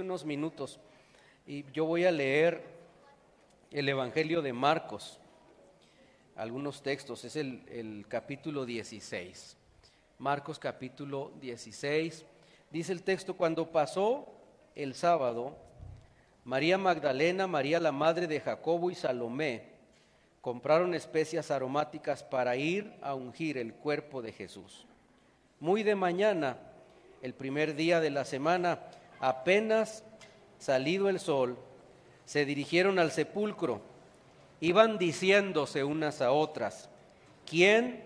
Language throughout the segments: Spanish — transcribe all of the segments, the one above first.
unos minutos y yo voy a leer el Evangelio de Marcos, algunos textos, es el, el capítulo 16. Marcos capítulo 16, dice el texto, cuando pasó el sábado, María Magdalena, María la madre de Jacobo y Salomé compraron especias aromáticas para ir a ungir el cuerpo de Jesús. Muy de mañana, el primer día de la semana, apenas salido el sol, se dirigieron al sepulcro. Iban diciéndose unas a otras, ¿quién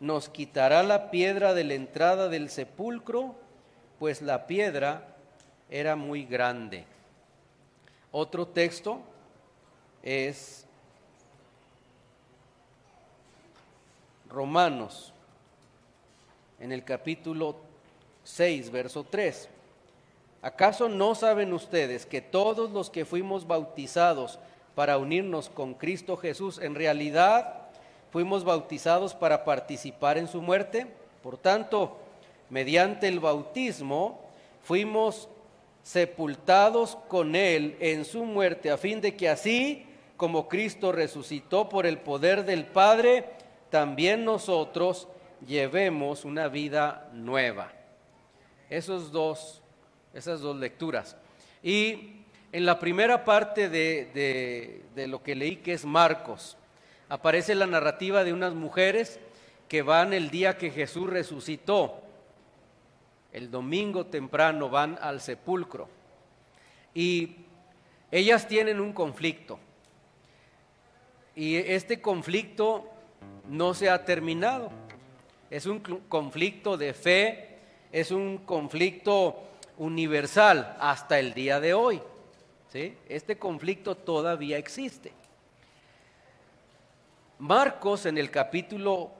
nos quitará la piedra de la entrada del sepulcro? Pues la piedra era muy grande. Otro texto es Romanos, en el capítulo 6, verso 3. ¿Acaso no saben ustedes que todos los que fuimos bautizados para unirnos con Cristo Jesús, en realidad fuimos bautizados para participar en su muerte? Por tanto, mediante el bautismo fuimos sepultados con Él en su muerte, a fin de que así como Cristo resucitó por el poder del Padre, también nosotros llevemos una vida nueva. Esos dos, esas dos lecturas. Y en la primera parte de, de lo que leí, que es Marcos, aparece la narrativa de unas mujeres que van el día que Jesús resucitó el domingo temprano van al sepulcro y ellas tienen un conflicto. Y este conflicto no se ha terminado. Es un conflicto de fe, es un conflicto universal hasta el día de hoy. ¿sí? Este conflicto todavía existe. Marcos en el capítulo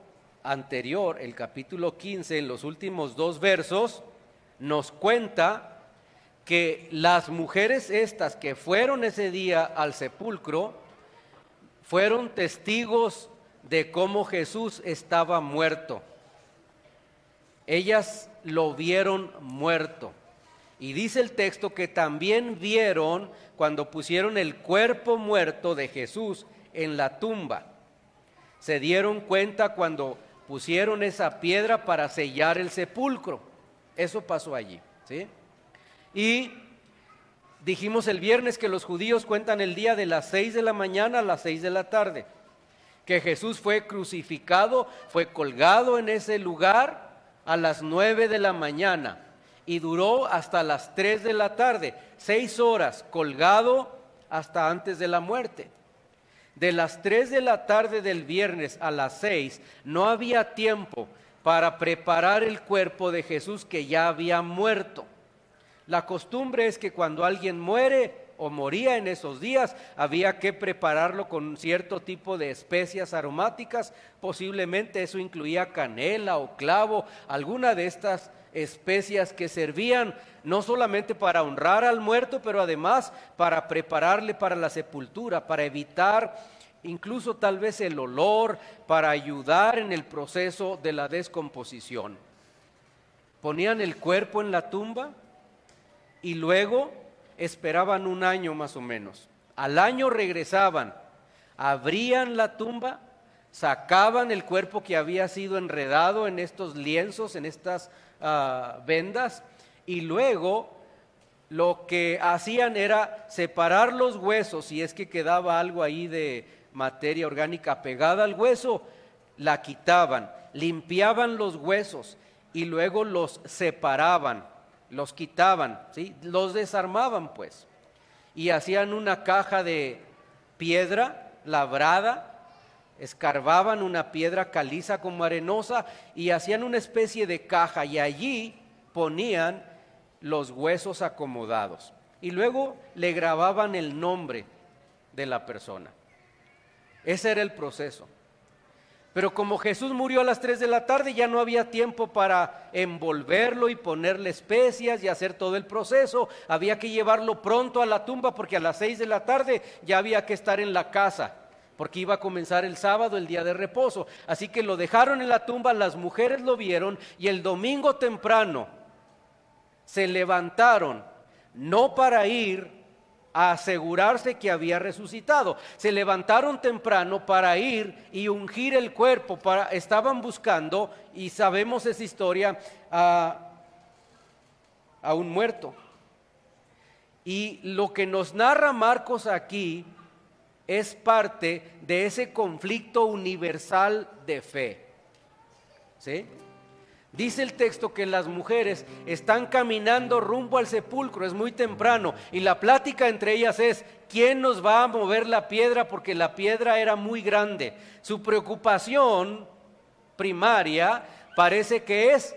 anterior, el capítulo 15, en los últimos dos versos, nos cuenta que las mujeres estas que fueron ese día al sepulcro fueron testigos de cómo Jesús estaba muerto. Ellas lo vieron muerto. Y dice el texto que también vieron cuando pusieron el cuerpo muerto de Jesús en la tumba. Se dieron cuenta cuando pusieron esa piedra para sellar el sepulcro. Eso pasó allí. ¿sí? Y dijimos el viernes que los judíos cuentan el día de las seis de la mañana a las seis de la tarde. Que Jesús fue crucificado, fue colgado en ese lugar a las nueve de la mañana y duró hasta las tres de la tarde, seis horas colgado hasta antes de la muerte. De las 3 de la tarde del viernes a las 6 no había tiempo para preparar el cuerpo de Jesús que ya había muerto. La costumbre es que cuando alguien muere o moría en esos días, había que prepararlo con cierto tipo de especias aromáticas, posiblemente eso incluía canela o clavo, alguna de estas especias que servían no solamente para honrar al muerto, pero además para prepararle para la sepultura, para evitar incluso tal vez el olor, para ayudar en el proceso de la descomposición. Ponían el cuerpo en la tumba y luego esperaban un año más o menos. Al año regresaban, abrían la tumba, sacaban el cuerpo que había sido enredado en estos lienzos, en estas Ah, vendas y luego lo que hacían era separar los huesos, si es que quedaba algo ahí de materia orgánica pegada al hueso, la quitaban, limpiaban los huesos y luego los separaban, los quitaban, ¿sí? los desarmaban pues, y hacían una caja de piedra labrada escarbaban una piedra caliza como arenosa y hacían una especie de caja y allí ponían los huesos acomodados. Y luego le grababan el nombre de la persona. Ese era el proceso. Pero como Jesús murió a las 3 de la tarde, ya no había tiempo para envolverlo y ponerle especias y hacer todo el proceso. Había que llevarlo pronto a la tumba porque a las 6 de la tarde ya había que estar en la casa porque iba a comenzar el sábado, el día de reposo. Así que lo dejaron en la tumba, las mujeres lo vieron y el domingo temprano se levantaron no para ir a asegurarse que había resucitado. Se levantaron temprano para ir y ungir el cuerpo. Para, estaban buscando, y sabemos esa historia, a, a un muerto. Y lo que nos narra Marcos aquí es parte de ese conflicto universal de fe. ¿Sí? Dice el texto que las mujeres están caminando rumbo al sepulcro, es muy temprano, y la plática entre ellas es, ¿quién nos va a mover la piedra? Porque la piedra era muy grande. Su preocupación primaria parece que es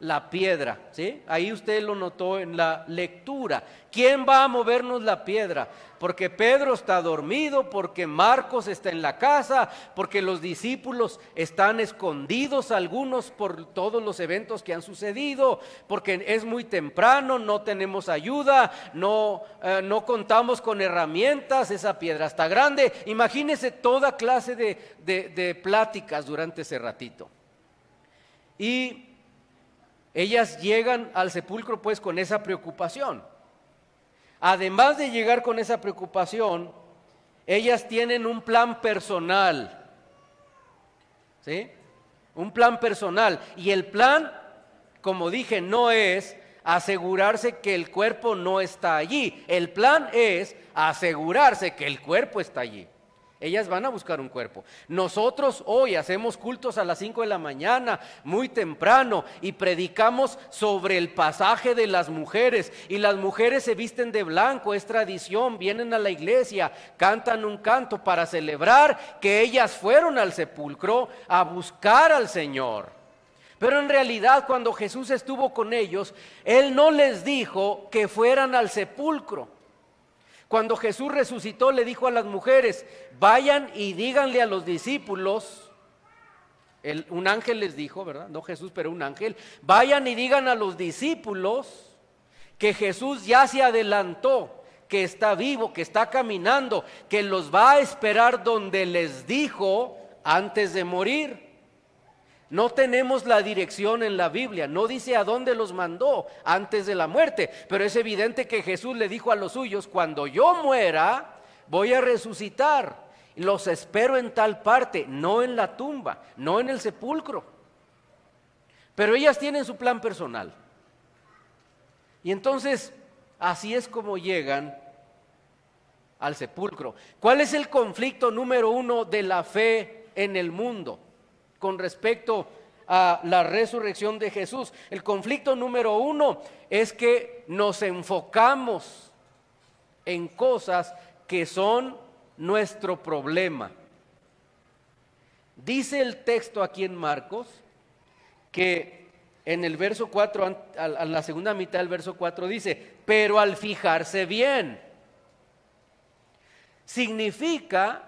la piedra, ¿sí? Ahí usted lo notó en la lectura. ¿Quién va a movernos la piedra? Porque Pedro está dormido, porque Marcos está en la casa, porque los discípulos están escondidos algunos por todos los eventos que han sucedido, porque es muy temprano, no tenemos ayuda, no, eh, no contamos con herramientas, esa piedra está grande. Imagínese toda clase de, de pláticas durante ese ratito. Y ellas llegan al sepulcro pues con esa preocupación. Además de llegar con esa preocupación, ellas tienen un plan personal. ¿Sí? Un plan personal. Y el plan, como dije, no es asegurarse que el cuerpo no está allí. El plan es asegurarse que el cuerpo está allí. Ellas van a buscar un cuerpo. Nosotros hoy hacemos cultos a las 5 de la mañana, muy temprano, y predicamos sobre el pasaje de las mujeres. Y las mujeres se visten de blanco, es tradición, vienen a la iglesia, cantan un canto para celebrar que ellas fueron al sepulcro a buscar al Señor. Pero en realidad cuando Jesús estuvo con ellos, Él no les dijo que fueran al sepulcro. Cuando Jesús resucitó, le dijo a las mujeres, vayan y díganle a los discípulos, un ángel les dijo, ¿verdad? No Jesús, pero un ángel, vayan y digan a los discípulos que Jesús ya se adelantó, que está vivo, que está caminando, que los va a esperar donde les dijo antes de morir. No tenemos la dirección en la Biblia, no dice a dónde los mandó antes de la muerte, pero es evidente que Jesús le dijo a los suyos, cuando yo muera, voy a resucitar. Los espero en tal parte, no en la tumba, no en el sepulcro. Pero ellas tienen su plan personal. Y entonces, así es como llegan al sepulcro. ¿Cuál es el conflicto número uno de la fe en el mundo? Con respecto a la resurrección de Jesús. El conflicto número uno es que nos enfocamos en cosas que son nuestro problema. Dice el texto aquí en Marcos que en el verso 4, a la segunda mitad del verso 4 dice, pero al fijarse bien, significa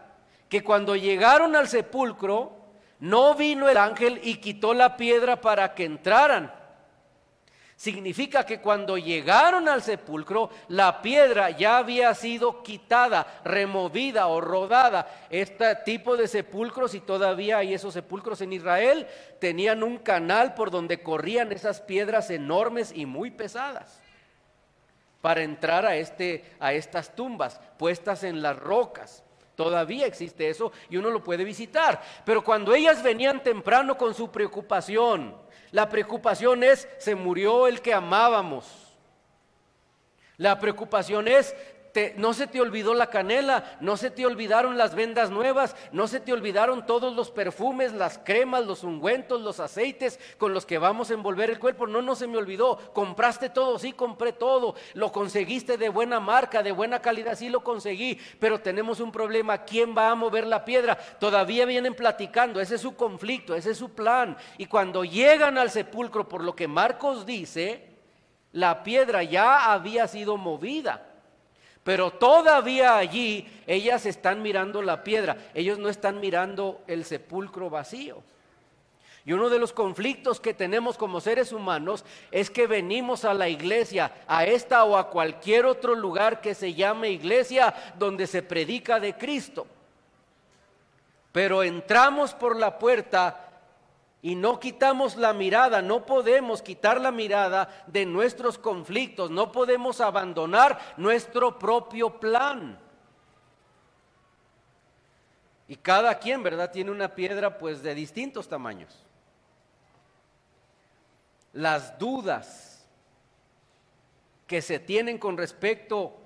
que cuando llegaron al sepulcro, no vino el ángel y quitó la piedra para que entraran. Significa que cuando llegaron al sepulcro, la piedra ya había sido quitada, removida o rodada. Este tipo de sepulcros, y todavía hay esos sepulcros en Israel, tenían un canal por donde corrían esas piedras enormes y muy pesadas para entrar a, este, a estas tumbas puestas en las rocas. Todavía existe eso y uno lo puede visitar. Pero cuando ellas venían temprano con su preocupación, la preocupación es, se murió el que amábamos. La preocupación es, no se te olvidó la canela, no se te olvidaron las vendas nuevas, no se te olvidaron todos los perfumes, las cremas, los ungüentos, los aceites con los que vamos a envolver el cuerpo. No, no se me olvidó. Compraste todo, sí, compré todo. Lo conseguiste de buena marca, de buena calidad, sí lo conseguí. Pero tenemos un problema. ¿Quién va a mover la piedra? Todavía vienen platicando. Ese es su conflicto, ese es su plan. Y cuando llegan al sepulcro, por lo que Marcos dice, la piedra ya había sido movida. Pero todavía allí ellas están mirando la piedra, ellos no están mirando el sepulcro vacío. Y uno de los conflictos que tenemos como seres humanos es que venimos a la iglesia, a esta o a cualquier otro lugar que se llame iglesia donde se predica de Cristo. Pero entramos por la puerta Y no quitamos la mirada, no podemos quitar la mirada de nuestros conflictos, no podemos abandonar nuestro propio plan. Y cada quien, ¿verdad? Tiene una piedra pues de distintos tamaños. Las dudas que se tienen con respecto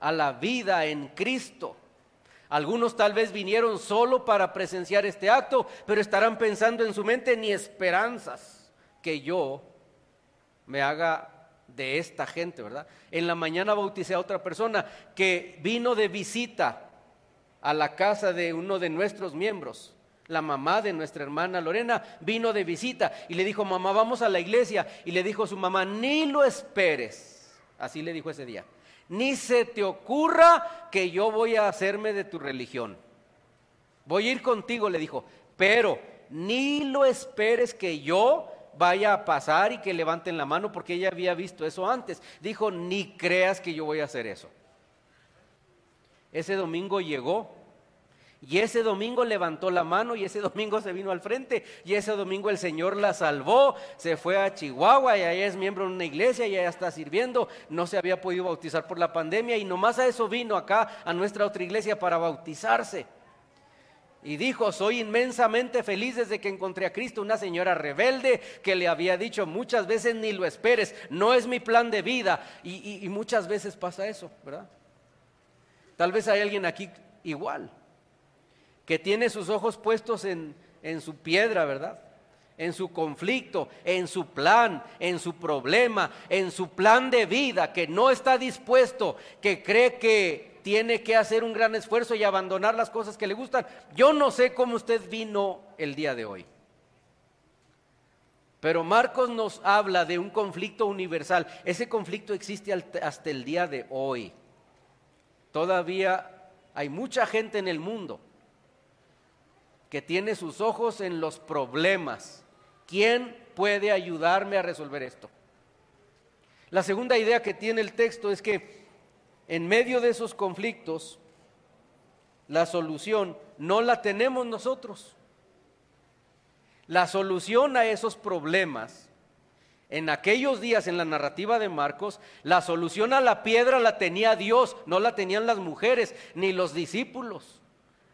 a la vida en Cristo algunos tal vez vinieron solo para presenciar este acto, pero estarán pensando en su mente ni esperanzas que yo me haga de esta gente, ¿verdad? En la mañana bauticé a otra persona que vino de visita a la casa de uno de nuestros miembros. La mamá de nuestra hermana Lorena vino de visita y le dijo, mamá, vamos a la iglesia. Y le dijo su mamá, ni lo esperes. Así le dijo ese día ni se te ocurra que yo voy a hacerme de tu religión. Voy a ir contigo, le dijo, pero ni lo esperes que yo vaya a pasar y que levanten la mano porque ella había visto eso antes. Dijo, ni creas que yo voy a hacer eso. Ese domingo llegó y ese domingo levantó la mano y ese domingo se vino al frente y ese domingo el Señor la salvó, se fue a Chihuahua y allá es miembro de una iglesia y allá está sirviendo, no se había podido bautizar por la pandemia y nomás a eso vino acá a nuestra otra iglesia para bautizarse. Y dijo, soy inmensamente feliz desde que encontré a Cristo, una señora rebelde que le había dicho muchas veces ni lo esperes, no es mi plan de vida. Y, y muchas veces pasa eso, ¿verdad? Tal vez hay alguien aquí igual que tiene sus ojos puestos en, en su piedra, ¿verdad? en su conflicto, en su plan, en su problema, en su plan de vida, que no está dispuesto, que cree que tiene que hacer un gran esfuerzo y abandonar las cosas que le gustan. Yo no sé cómo usted vino el día de hoy. Pero Marcos nos habla de un conflicto universal. Ese conflicto existe hasta el día de hoy. Todavía hay mucha gente en el mundo que tiene sus ojos en los problemas. ¿Quién puede ayudarme a resolver esto? La segunda idea que tiene el texto es que en medio de esos conflictos, la solución no la tenemos nosotros. La solución a esos problemas, en aquellos días en la narrativa de Marcos, la solución a la piedra la tenía Dios, no la tenían las mujeres ni los discípulos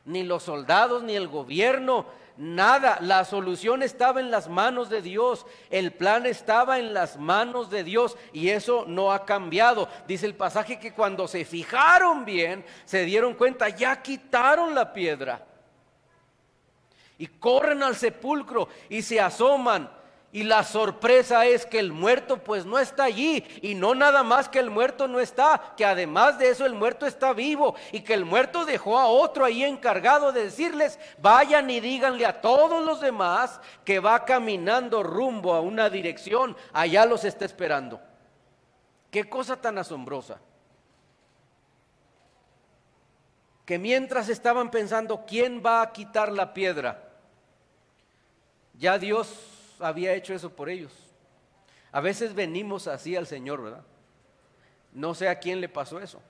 ni los soldados, ni el gobierno, nada. La solución estaba en las manos de Dios, el plan estaba en las manos de Dios y eso no ha cambiado. Dice el pasaje que cuando se fijaron bien, se dieron cuenta, ya quitaron la piedra. Y corren al sepulcro y se asoman y la sorpresa es que el muerto pues no está allí. Y no nada más que el muerto no está, que además de eso el muerto está vivo. Y que el muerto dejó a otro ahí encargado de decirles, vayan y díganle a todos los demás que va caminando rumbo a una dirección. Allá los está esperando. Qué cosa tan asombrosa. Que mientras estaban pensando, ¿quién va a quitar la piedra? Ya Dios había hecho eso por ellos. A veces venimos así al Señor, ¿verdad? No sé a quién le pasó eso.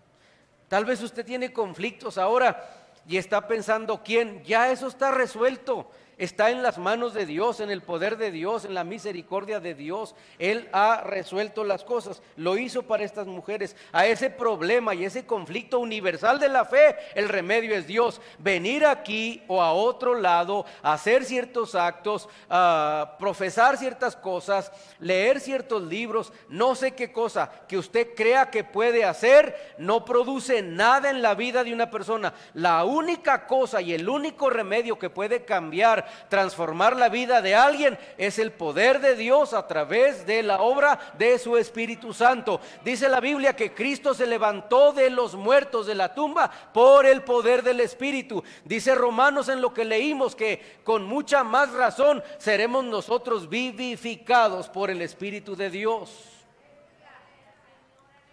Tal vez usted tiene conflictos ahora y está pensando, ¿quién? Ya eso está resuelto está en las manos de Dios, en el poder de Dios, en la misericordia de Dios. Él ha resuelto las cosas. Lo hizo para estas mujeres. A ese problema y ese conflicto universal de la fe, el remedio es Dios. Venir aquí o a otro lado, hacer ciertos actos, a profesar ciertas cosas, leer ciertos libros, no sé qué cosa que usted crea que puede hacer, no produce nada en la vida de una persona. La única cosa y el único remedio que puede cambiar transformar la vida de alguien, es el poder de Dios a través de la obra de su Espíritu Santo. Dice la Biblia que Cristo se levantó de los muertos de la tumba por el poder del Espíritu. Dice Romanos en lo que leímos que con mucha más razón seremos nosotros vivificados por el Espíritu de Dios.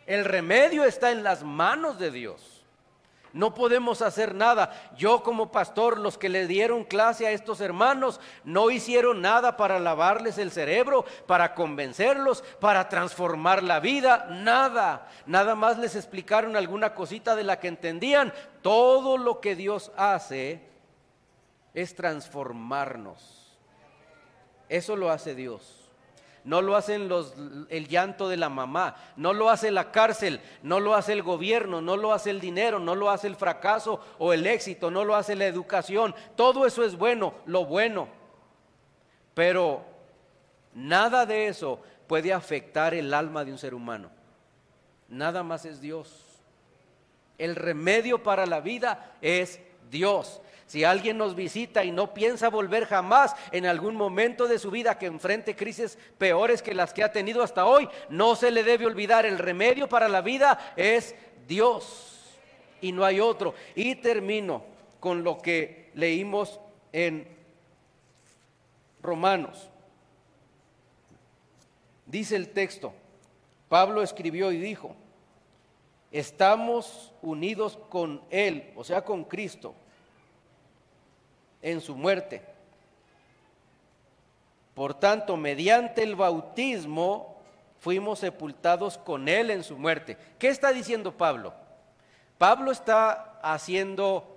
El remedio está en las manos de Dios. No podemos hacer nada. Yo como pastor, los que le dieron clase a estos hermanos, no hicieron nada para lavarles el cerebro, para convencerlos, para transformar la vida, nada. Nada más les explicaron alguna cosita de la que entendían. Todo lo que Dios hace es transformarnos. Eso lo hace Dios. No lo hacen los, el llanto de la mamá, no lo hace la cárcel, no lo hace el gobierno, no lo hace el dinero, no lo hace el fracaso o el éxito, no lo hace la educación. Todo eso es bueno, lo bueno. Pero nada de eso puede afectar el alma de un ser humano. Nada más es Dios. El remedio para la vida es Dios. Si alguien nos visita y no piensa volver jamás en algún momento de su vida que enfrente crisis peores que las que ha tenido hasta hoy, no se le debe olvidar, el remedio para la vida es Dios y no hay otro. Y termino con lo que leímos en Romanos. Dice el texto, Pablo escribió y dijo, estamos unidos con Él, o sea, con Cristo en su muerte. Por tanto, mediante el bautismo fuimos sepultados con Él en su muerte. ¿Qué está diciendo Pablo? Pablo está haciendo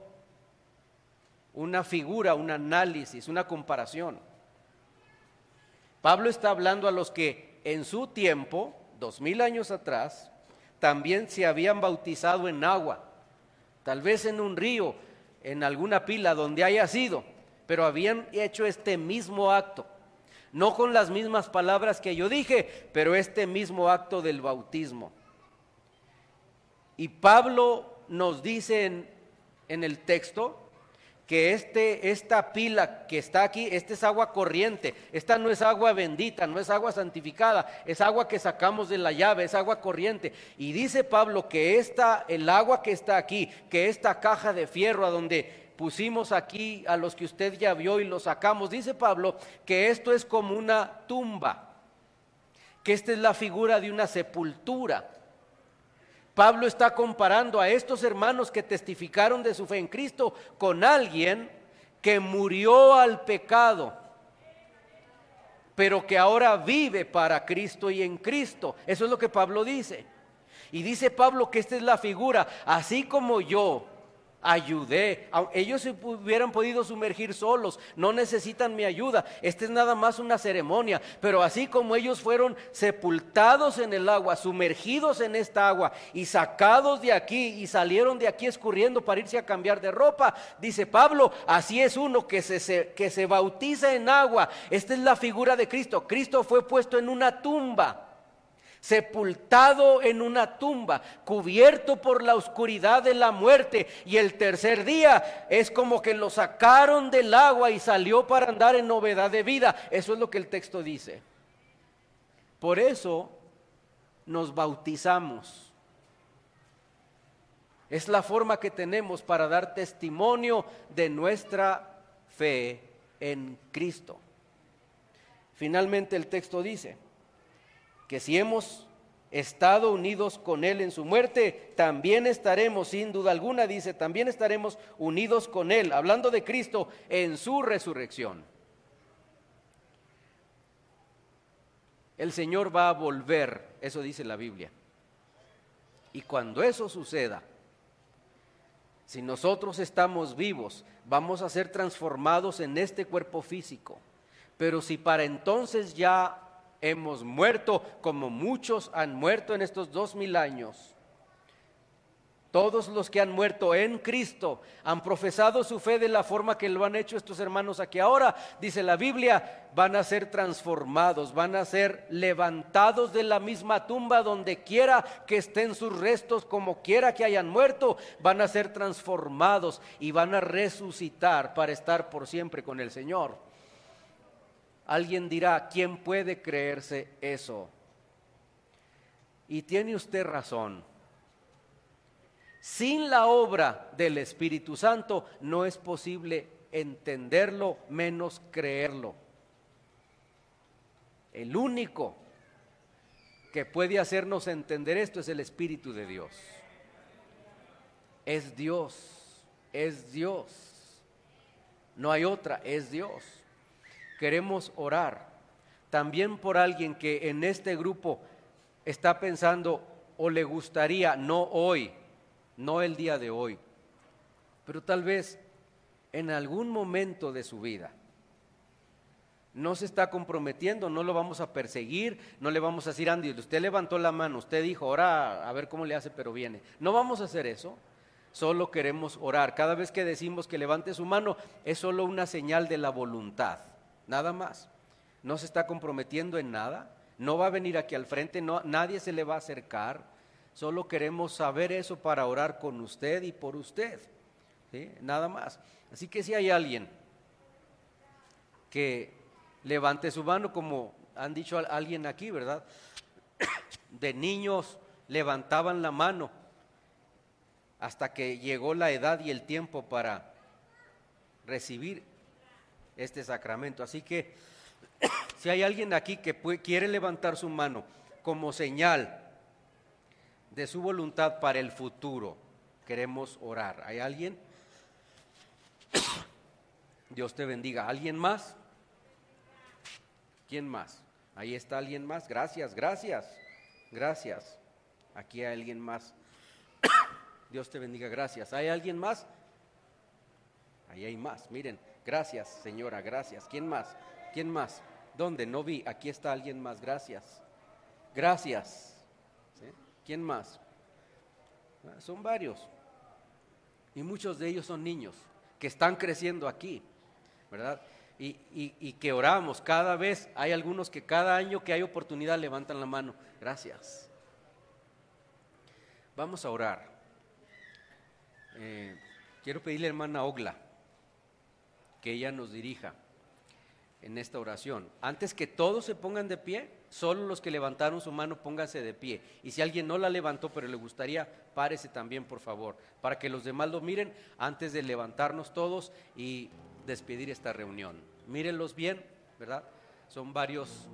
una figura, un análisis, una comparación. Pablo está hablando a los que en su tiempo, dos mil años atrás, también se habían bautizado en agua, tal vez en un río, en alguna pila donde haya sido, pero habían hecho este mismo acto. No con las mismas palabras que yo dije, pero este mismo acto del bautismo. Y Pablo nos dice en, el texto que este, esta pila que está aquí, esta es agua corriente, esta no es agua bendita, no es agua santificada, es agua que sacamos de la llave, es agua corriente. Y dice Pablo que esta, el agua que está aquí, que esta caja de fierro a donde pusimos aquí a los que usted ya vio y lo sacamos, dice Pablo que esto es como una tumba, que esta es la figura de una sepultura. Pablo está comparando a estos hermanos que testificaron de su fe en Cristo con alguien que murió al pecado, pero que ahora vive para Cristo y en Cristo. Eso es lo que Pablo dice. Y dice Pablo que esta es la figura, así como yo ayudé. Ellos se hubieran podido sumergir solos, no necesitan mi ayuda. Esta es nada más una ceremonia, pero así como ellos fueron sepultados en el agua, sumergidos en esta agua y sacados de aquí y salieron de aquí escurriendo para irse a cambiar de ropa, dice Pablo, así es uno que se, que se bautiza en agua. Esta es la figura de Cristo. Cristo fue puesto en una tumba sepultado en una tumba, cubierto por la oscuridad de la muerte. Y el tercer día es como que lo sacaron del agua y salió para andar en novedad de vida. Eso es lo que el texto dice. Por eso nos bautizamos. Es la forma que tenemos para dar testimonio de nuestra fe en Cristo. Finalmente el texto dice, que si hemos estado unidos con Él en su muerte, también estaremos, sin duda alguna, dice, también estaremos unidos con Él, hablando de Cristo, en su resurrección. El Señor va a volver, eso dice la Biblia. Y cuando eso suceda, si nosotros estamos vivos, vamos a ser transformados en este cuerpo físico. Pero si para entonces ya hemos muerto como muchos han muerto en estos dos mil años. Todos los que han muerto en Cristo han profesado su fe de la forma que lo han hecho estos hermanos aquí ahora, dice la Biblia, van a ser transformados, van a ser levantados de la misma tumba donde quiera que estén sus restos, como quiera que hayan muerto, van a ser transformados y van a resucitar para estar por siempre con el Señor. Alguien dirá, ¿quién puede creerse eso? Y tiene usted razón. Sin la obra del Espíritu Santo no es posible entenderlo menos creerlo. El único que puede hacernos entender esto es el Espíritu de Dios. Es Dios, es Dios. No hay otra, es Dios queremos orar también por alguien que en este grupo está pensando o le gustaría, no hoy, no el día de hoy, pero tal vez en algún momento de su vida, no se está comprometiendo, no lo vamos a perseguir, no le vamos a decir, Andy, usted levantó la mano, usted dijo, ahora a ver cómo le hace, pero viene. No vamos a hacer eso, solo queremos orar. Cada vez que decimos que levante su mano, es solo una señal de la voluntad, nada más. No se está comprometiendo en nada, no va a venir aquí al frente, no, nadie se le va a acercar, solo queremos saber eso para orar con usted y por usted, nada más. Así que si hay alguien que levante su mano, como han dicho alguien aquí, ¿verdad? De niños levantaban la mano hasta que llegó la edad y el tiempo para recibir este sacramento. Así que si hay alguien aquí que quiere levantar su mano como señal de su voluntad para el futuro, queremos orar. ¿Hay alguien? Dios te bendiga. ¿Alguien más? ¿Quién más? Ahí está alguien más. Gracias, gracias, gracias. Aquí hay alguien más. Dios te bendiga, gracias. ¿Hay alguien más? Ahí hay más. Miren, gracias, señora, gracias. ¿Quién más? ¿Quién más? ¿Dónde? No vi. Aquí está alguien más. Gracias. Gracias. ¿Quién más? Ah, son varios. Y muchos de ellos son niños que están creciendo aquí, ¿verdad? y, que oramos cada vez. Hay algunos que cada año que hay oportunidad levantan la mano. Gracias. Vamos a orar. Eh, quiero pedirle hermana Ogla que ella nos dirija en esta oración. Antes que todos se pongan de pie, solo los que levantaron su mano pónganse de pie. Y si alguien no la levantó, pero le gustaría, párese también, por favor, para que los demás lo miren antes de levantarnos todos y despedir esta reunión. Mírenlos bien, ¿verdad? Son varios